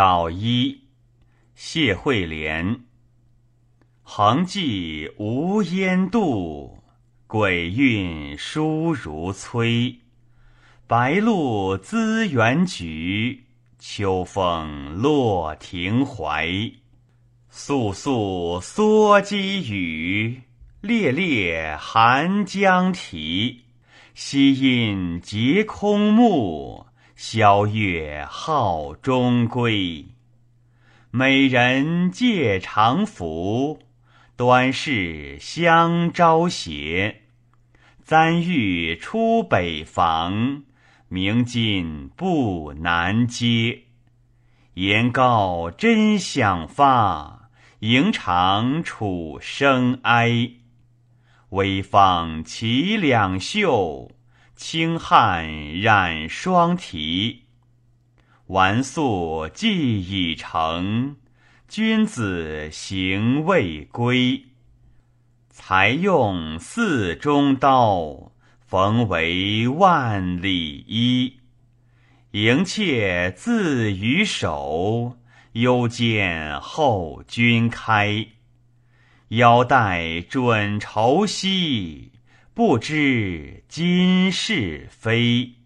道一，谢惠莲。横迹无烟渡，鬼韵殊如催。白露滋园菊，秋风落庭槐。肃肃缩积雨，烈烈寒江啼。夕阴结空目。萧月号中归，美人借长服，端视相朝斜。簪玉出北房，明镜不难接。言告真想发，迎长楚生哀。微放齐两袖。轻汉染双蹄，纨素既已成，君子行未归。才用四中刀，缝为万里衣。迎妾自于手，幽见后君开。腰带准愁兮。不知今是非。